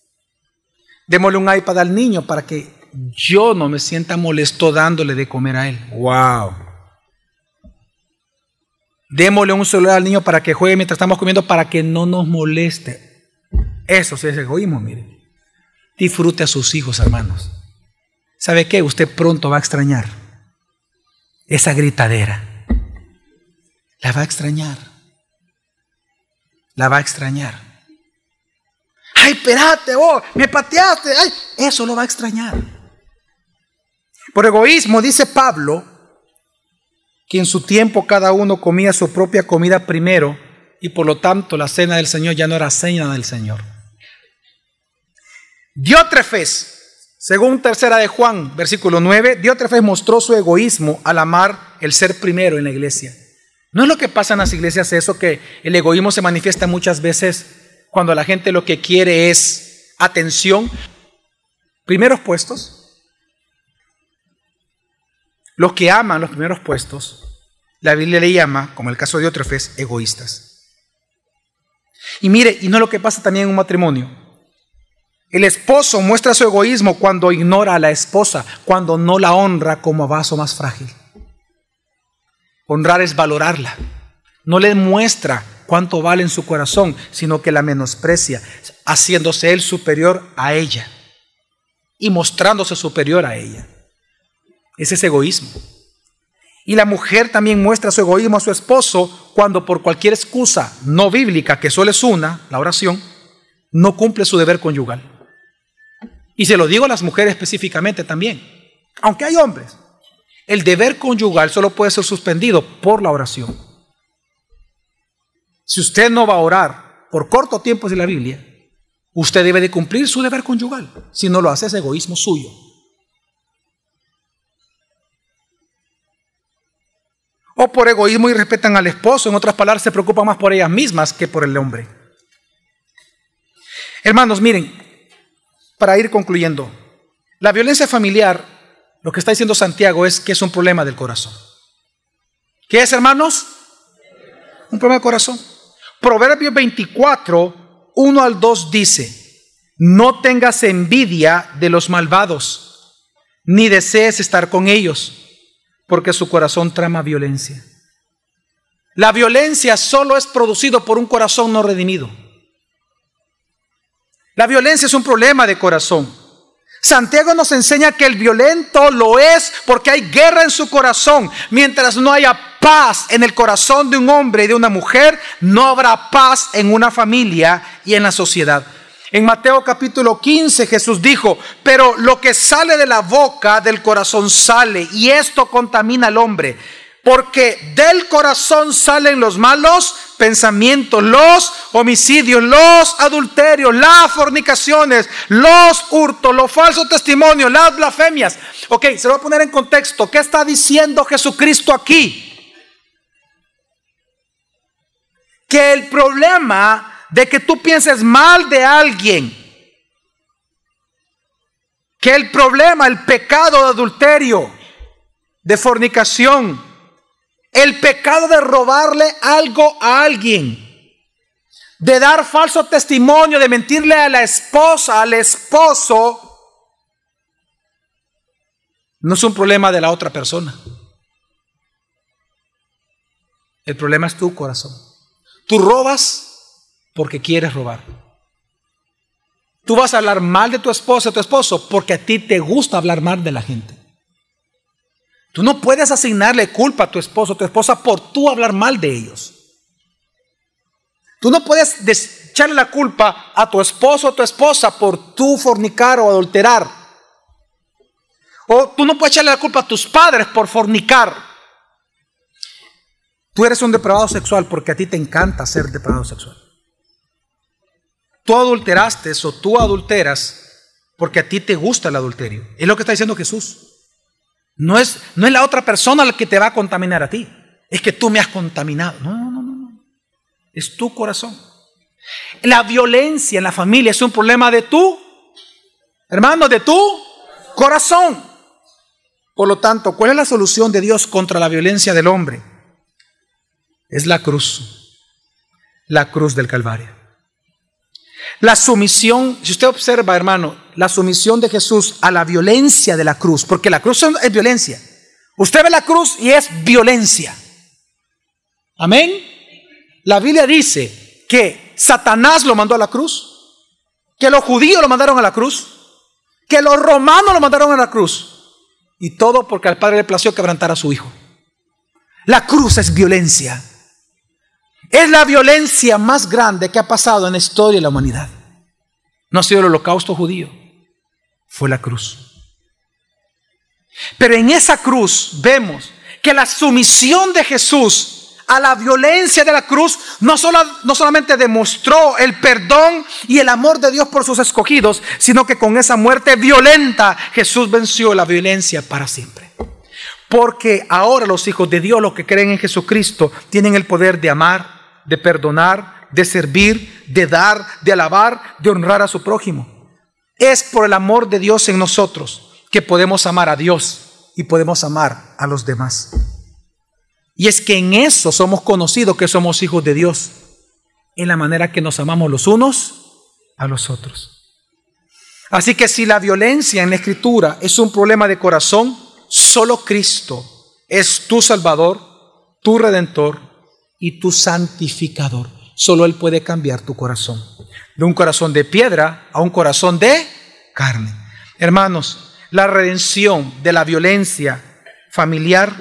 S1: démosle un iPad al niño para que yo no me sienta molesto dándole de comer a él. ¡Wow! Démosle un celular al niño para que juegue mientras estamos comiendo para que no nos moleste. Eso sí es egoísmo, mire. Disfrute a sus hijos, hermanos. ¿Sabe qué? Usted pronto va a extrañar esa gritadera. La va a extrañar. La va a extrañar. Ay, espérate, vos, me pateaste. Ay, eso lo va a extrañar. Por egoísmo, dice Pablo, que en su tiempo cada uno comía su propia comida primero y por lo tanto la cena del Señor ya no era cena del Señor. Diótrefes, según tercera de Juan, versículo 9, Diótrefes mostró su egoísmo al amar el ser primero en la iglesia. ¿No es lo que pasa en las iglesias eso, que el egoísmo se manifiesta muchas veces cuando la gente lo que quiere es atención? Primeros puestos. Los que aman los primeros puestos, la Biblia le llama, como el caso de Diótrefes, egoístas. Y mire, y no es lo que pasa también en un matrimonio. El esposo muestra su egoísmo cuando ignora a la esposa, cuando no la honra como vaso más frágil. Honrar es valorarla. No le muestra cuánto vale en su corazón, sino que la menosprecia, haciéndose él superior a ella y mostrándose superior a ella. Ese es egoísmo. Y la mujer también muestra su egoísmo a su esposo cuando por cualquier excusa no bíblica, que solo es una, la oración, no cumple su deber conyugal. Y se lo digo a las mujeres específicamente también, aunque hay hombres. El deber conyugal solo puede ser suspendido por la oración. Si usted no va a orar por corto tiempo de la Biblia, usted debe de cumplir su deber conyugal. Si no lo hace es egoísmo suyo. O por egoísmo y respetan al esposo, en otras palabras, se preocupan más por ellas mismas que por el hombre. Hermanos, miren, para ir concluyendo, la violencia familiar, lo que está diciendo Santiago es que es un problema del corazón. ¿Qué es, hermanos? Un problema del corazón. Proverbios 24, 1 al 2 dice, No tengas envidia de los malvados, ni desees estar con ellos, porque su corazón trama violencia. La violencia solo es producido por un corazón no redimido. La violencia es un problema de corazón. Santiago nos enseña que el violento lo es porque hay guerra en su corazón. Mientras no haya paz en el corazón de un hombre y de una mujer, no habrá paz en una familia y en la sociedad. En Mateo capítulo 15 Jesús dijo, pero lo que sale de la boca del corazón sale y esto contamina al hombre. Porque del corazón salen los malos pensamientos, los homicidios, los adulterios, las fornicaciones, los hurtos, los falsos testimonios, las blasfemias. Ok, se lo voy a poner en contexto. ¿Qué está diciendo Jesucristo aquí? Que el problema de que tú pienses mal de alguien, que el problema, el pecado de adulterio, de fornicación, el pecado de robarle algo a alguien, de dar falso testimonio, de mentirle a la esposa, al esposo, no es un problema de la otra persona. El problema es tu corazón. Tú robas porque quieres robar. Tú vas a hablar mal de tu esposa, tu esposo, porque a ti te gusta hablar mal de la gente. Tú no puedes asignarle culpa a tu esposo o tu esposa por tú hablar mal de ellos. Tú no puedes echarle la culpa a tu esposo o tu esposa por tú fornicar o adulterar. O tú no puedes echarle la culpa a tus padres por fornicar. Tú eres un depravado sexual porque a ti te encanta ser depravado sexual. Tú adulteraste o tú adulteras porque a ti te gusta el adulterio. Es lo que está diciendo Jesús. No es, no es la otra persona la que te va a contaminar a ti. Es que tú me has contaminado. No, no, no, no. Es tu corazón. La violencia en la familia es un problema de tu, hermano, de tu corazón. Por lo tanto, ¿cuál es la solución de Dios contra la violencia del hombre? Es la cruz. La cruz del Calvario. La sumisión, si usted observa, hermano, la sumisión de Jesús a la violencia de la cruz, porque la cruz es violencia. Usted ve la cruz y es violencia. Amén. La Biblia dice que Satanás lo mandó a la cruz, que los judíos lo mandaron a la cruz, que los romanos lo mandaron a la cruz. Y todo porque al Padre le plació quebrantar a su Hijo. La cruz es violencia. Es la violencia más grande que ha pasado en la historia de la humanidad. No ha sido el holocausto judío, fue la cruz. Pero en esa cruz vemos que la sumisión de Jesús a la violencia de la cruz no, no solamente demostró el perdón y el amor de Dios por sus escogidos, sino que con esa muerte violenta Jesús venció la violencia para siempre. Porque ahora los hijos de Dios, los que creen en Jesucristo, tienen el poder de amar, de perdonar, de servir, de dar, de alabar, de honrar a su prójimo. Es por el amor de Dios en nosotros que podemos amar a Dios y podemos amar a los demás. Y es que en eso somos conocidos que somos hijos de Dios, en la manera que nos amamos los unos a los otros. Así que si la violencia en la escritura es un problema de corazón, solo Cristo es tu Salvador, tu Redentor y tu santificador. Solo Él puede cambiar tu corazón. De un corazón de piedra a un corazón de carne. Hermanos, la redención de la violencia familiar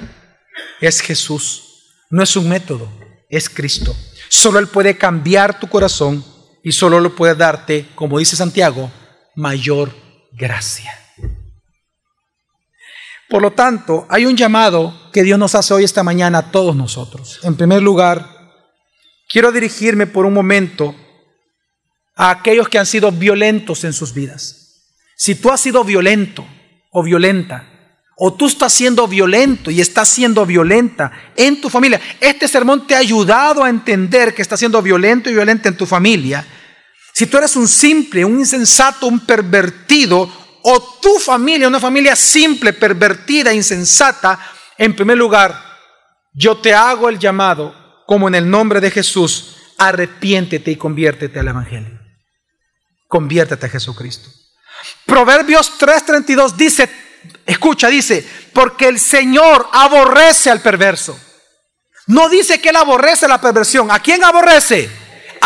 S1: es Jesús. No es un método, es Cristo. Solo Él puede cambiar tu corazón y solo lo puede darte, como dice Santiago, mayor gracia. Por lo tanto, hay un llamado que Dios nos hace hoy esta mañana a todos nosotros. En primer lugar, quiero dirigirme por un momento a aquellos que han sido violentos en sus vidas. Si tú has sido violento o violenta, o tú estás siendo violento y estás siendo violenta en tu familia, este sermón te ha ayudado a entender que estás siendo violento y violenta en tu familia. Si tú eres un simple, un insensato, un pervertido, o tu familia, una familia simple, pervertida, insensata, en primer lugar, yo te hago el llamado, como en el nombre de Jesús, arrepiéntete y conviértete al Evangelio. conviértete a Jesucristo. Proverbios 3:32 dice, escucha, dice, porque el Señor aborrece al perverso. No dice que Él aborrece la perversión. ¿A quién aborrece?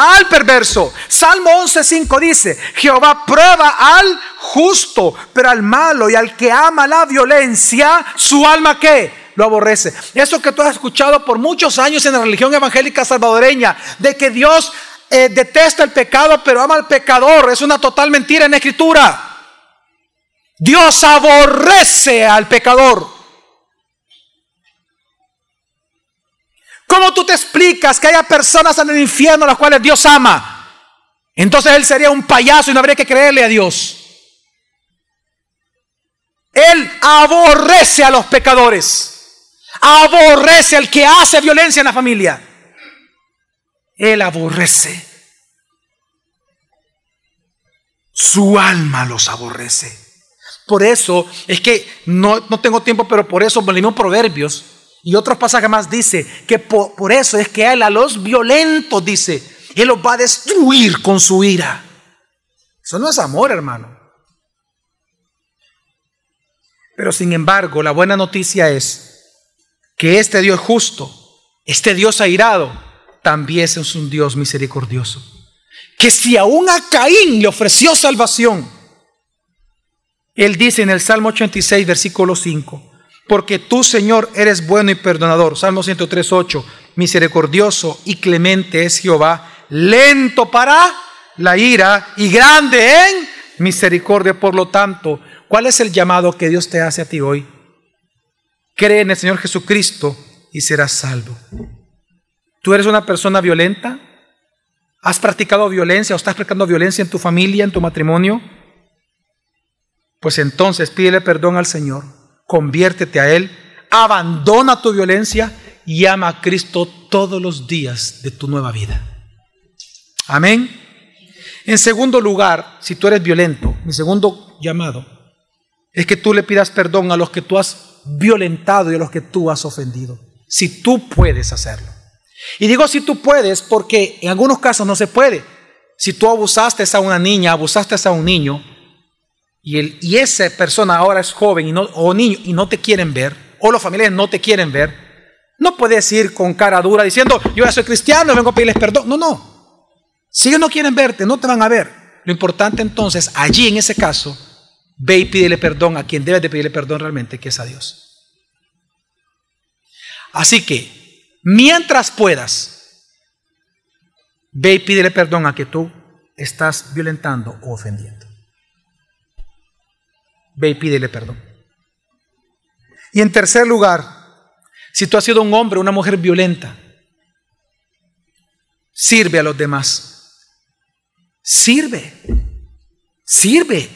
S1: Al perverso. Salmo 11.5 dice, Jehová prueba al justo, pero al malo y al que ama la violencia, su alma qué? Lo aborrece. Eso que tú has escuchado por muchos años en la religión evangélica salvadoreña, de que Dios eh, detesta el pecado, pero ama al pecador, es una total mentira en la escritura. Dios aborrece al pecador. ¿Cómo tú te explicas que haya personas en el infierno a las cuales Dios ama? Entonces Él sería un payaso y no habría que creerle a Dios. Él aborrece a los pecadores. Aborrece al que hace violencia en la familia. Él aborrece. Su alma los aborrece. Por eso es que no, tengo tiempo, pero por eso leímos Proverbios y otros pasajes más dice que por, eso es que Él a los violentos dice, Él los va a destruir con su ira. Eso no es amor, hermano. Pero sin embargo, la buena noticia es que este Dios justo, este Dios airado, también es un Dios misericordioso. Que si aún a Caín le ofreció salvación, él dice en el Salmo 86, versículo 5, porque tú, Señor, eres bueno y perdonador. Salmo 103, 8, misericordioso y clemente es Jehová, lento para la ira y grande en misericordia. Por lo tanto, ¿cuál es el llamado que Dios te hace a ti hoy? Cree en el Señor Jesucristo y serás salvo. ¿Tú eres una persona violenta? ¿Has practicado violencia o estás practicando violencia en tu familia, en tu matrimonio? Pues entonces pídele perdón al Señor, conviértete a Él, abandona tu violencia y ama a Cristo todos los días de tu nueva vida. Amén. En segundo lugar, si tú eres violento, mi segundo llamado es que tú le pidas perdón a los que tú has violentado y a los que tú has ofendido. Si tú puedes hacerlo. Y digo si tú puedes porque en algunos casos no se puede. Si tú abusaste a una niña, abusaste a un niño, y, el, y esa persona ahora es joven y no, o niño y no te quieren ver, o los familiares no te quieren ver, no puedes ir con cara dura diciendo, yo ya soy cristiano, vengo a pedirles perdón. No, no. Si ellos no quieren verte, no te van a ver. Lo importante entonces, allí en ese caso, ve y pídele perdón a quien debes de pedirle perdón realmente, que es a Dios. Así que, mientras puedas, ve y pídele perdón a que tú estás violentando o ofendiendo ve y pídele perdón. Y en tercer lugar, si tú has sido un hombre o una mujer violenta, sirve a los demás. Sirve, sirve,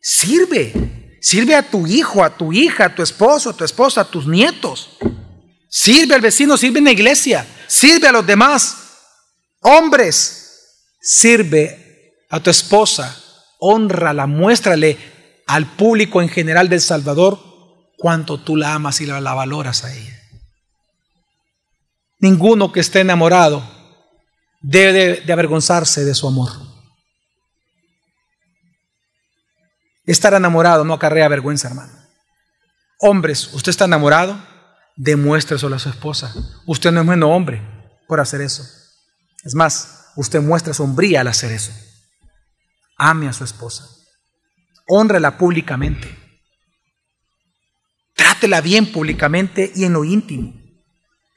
S1: sirve. Sirve a tu hijo, a tu hija, a tu esposo, a tu esposa, a tus nietos. Sirve al vecino, sirve en la iglesia, sirve a los demás. Hombres, sirve a tu esposa, honrala, muéstrale al público en general del Salvador cuánto tú la amas y la, valoras a ella. Ninguno que esté enamorado debe de, avergonzarse de su amor. Estar enamorado no acarrea vergüenza, hermano. Hombres, usted está enamorado, demuéstreselo a su esposa. Usted no es bueno hombre por hacer eso. Es más, usted muestra sombría al hacer eso. Ame a su esposa honrela públicamente. Trátela bien públicamente y en lo íntimo.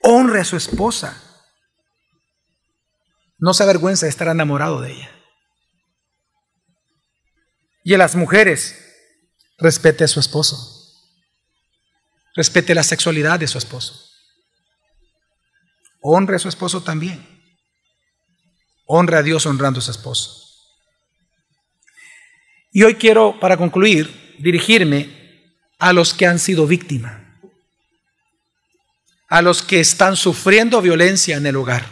S1: Honre a su esposa. No se avergüenza de estar enamorado de ella. Y a las mujeres, respete a su esposo. Respete la sexualidad de su esposo. Honre a su esposo también. Honre a Dios honrando a su esposo. Y hoy quiero, para concluir, dirigirme a los que han sido víctimas, a los que están sufriendo violencia en el hogar,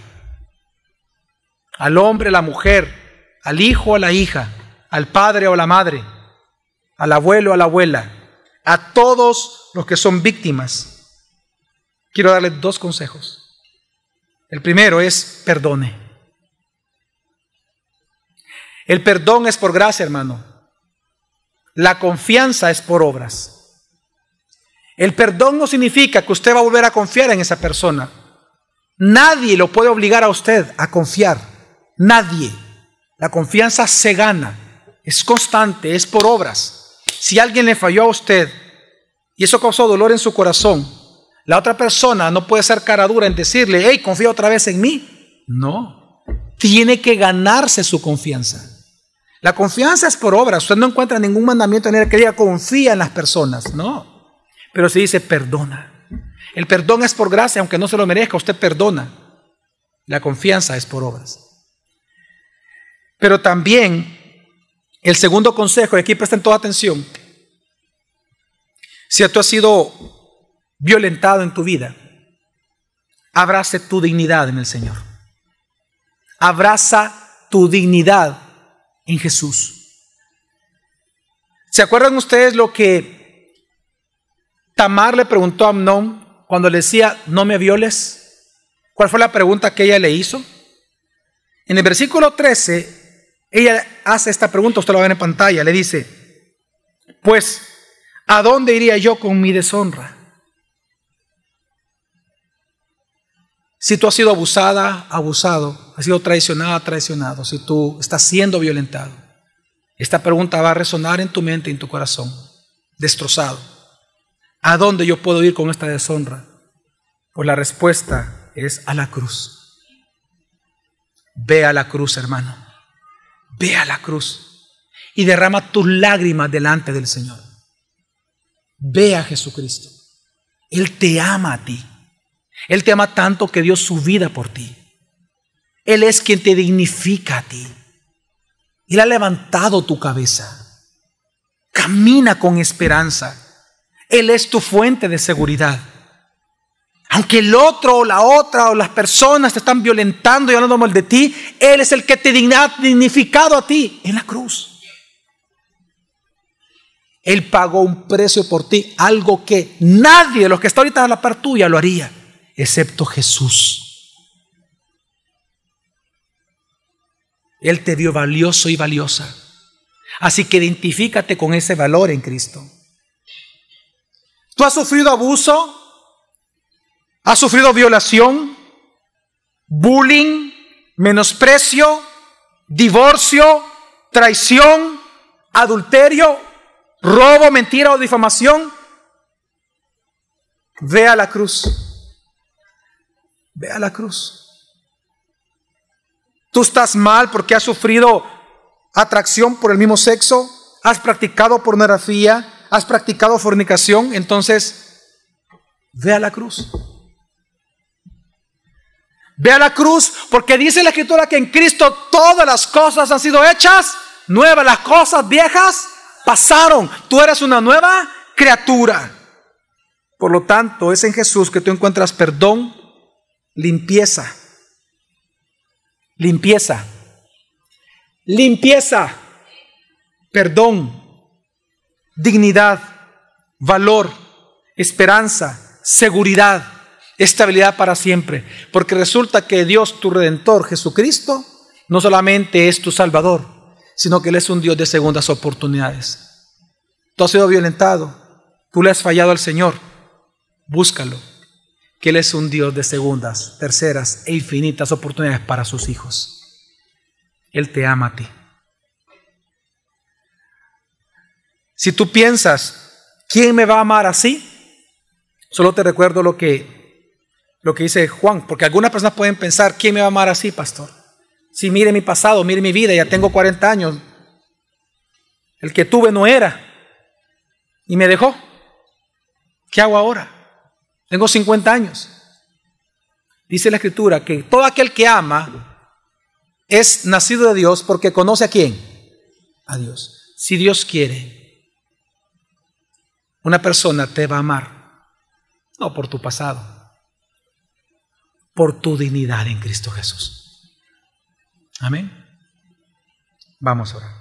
S1: al hombre, a la mujer, al hijo, a la hija, al padre o la madre, al abuelo, a la abuela, a todos los que son víctimas. Quiero darles dos consejos. El primero es perdone. El perdón es por gracia, hermano. La confianza es por obras. El perdón no significa que usted va a volver a confiar en esa persona. Nadie lo puede obligar a usted a confiar. Nadie. La confianza se gana. Es constante, es por obras. Si alguien le falló a usted y eso causó dolor en su corazón, la otra persona no puede ser cara dura en decirle, hey, confía otra vez en mí. No. Tiene que ganarse su confianza. La confianza es por obras. Usted no encuentra ningún mandamiento en el que diga confía en las personas. No. Pero se dice perdona. El perdón es por gracia, aunque no se lo merezca, usted perdona. La confianza es por obras. Pero también el segundo consejo, y aquí presten toda atención, si tú has sido violentado en tu vida, abrace tu dignidad en el Señor. Abraza tu dignidad en Jesús. ¿Se acuerdan ustedes lo que Tamar le preguntó a Amnón cuando le decía, no me violes. ¿Cuál fue la pregunta que ella le hizo? En el versículo 13, ella hace esta pregunta, usted lo ve en pantalla, le dice, pues, ¿a dónde iría yo con mi deshonra? Si tú has sido abusada, abusado, has sido traicionada, traicionado, si tú estás siendo violentado, esta pregunta va a resonar en tu mente y en tu corazón, destrozado. ¿A dónde yo puedo ir con esta deshonra? Pues la respuesta es a la cruz. Ve a la cruz, hermano. Ve a la cruz y derrama tus lágrimas delante del Señor. Ve a Jesucristo. Él te ama a ti. Él te ama tanto que dio su vida por ti. Él es quien te dignifica a ti. Él ha levantado tu cabeza. Camina con esperanza. Él es tu fuente de seguridad. Aunque el otro o la otra o las personas te están violentando y hablando mal de ti, Él es el que te ha dignificado a ti en la cruz. Él pagó un precio por ti, algo que nadie de los que está ahorita a la par tuya lo haría, excepto Jesús. Él te dio valioso y valiosa. Así que identifícate con ese valor en Cristo. ¿Tú has sufrido abuso? ¿Has sufrido violación? ¿Bullying? ¿Menosprecio? ¿Divorcio? ¿Traición? ¿Adulterio? ¿Robo, mentira o difamación? Ve a la cruz. Ve a la cruz. Tú estás mal porque has sufrido atracción por el mismo sexo, has practicado pornografía, has practicado fornicación, entonces ve a la cruz. Ve a la cruz porque dice la escritura que en Cristo todas las cosas han sido hechas nuevas, las cosas viejas pasaron. Tú eres una nueva criatura. Por lo tanto, es en Jesús que tú encuentras perdón, limpieza, limpieza, limpieza, perdón, dignidad, valor, esperanza, seguridad, estabilidad para siempre. Porque resulta que Dios, tu redentor, Jesucristo, no solamente es tu Salvador, sino que Él es un Dios de segundas oportunidades. Tú has sido violentado, tú le has fallado al Señor, búscalo, que Él es un Dios de segundas, terceras e infinitas oportunidades para sus hijos. Él te ama a ti. Si tú piensas, ¿quién me va a amar así? Solo te recuerdo lo que, lo que dice Juan, porque algunas personas pueden pensar, ¿quién me va a amar así, pastor? Si mire mi pasado, mire mi vida, ya tengo 40 años. El que tuve no era y me dejó. ¿Qué hago ahora? Tengo 50 años. Dice la escritura que todo aquel que ama es nacido de Dios porque conoce a quién? A Dios. Si Dios quiere, una persona te va a amar, no por tu pasado, por tu dignidad en Cristo Jesús. Amén. Vamos ahora.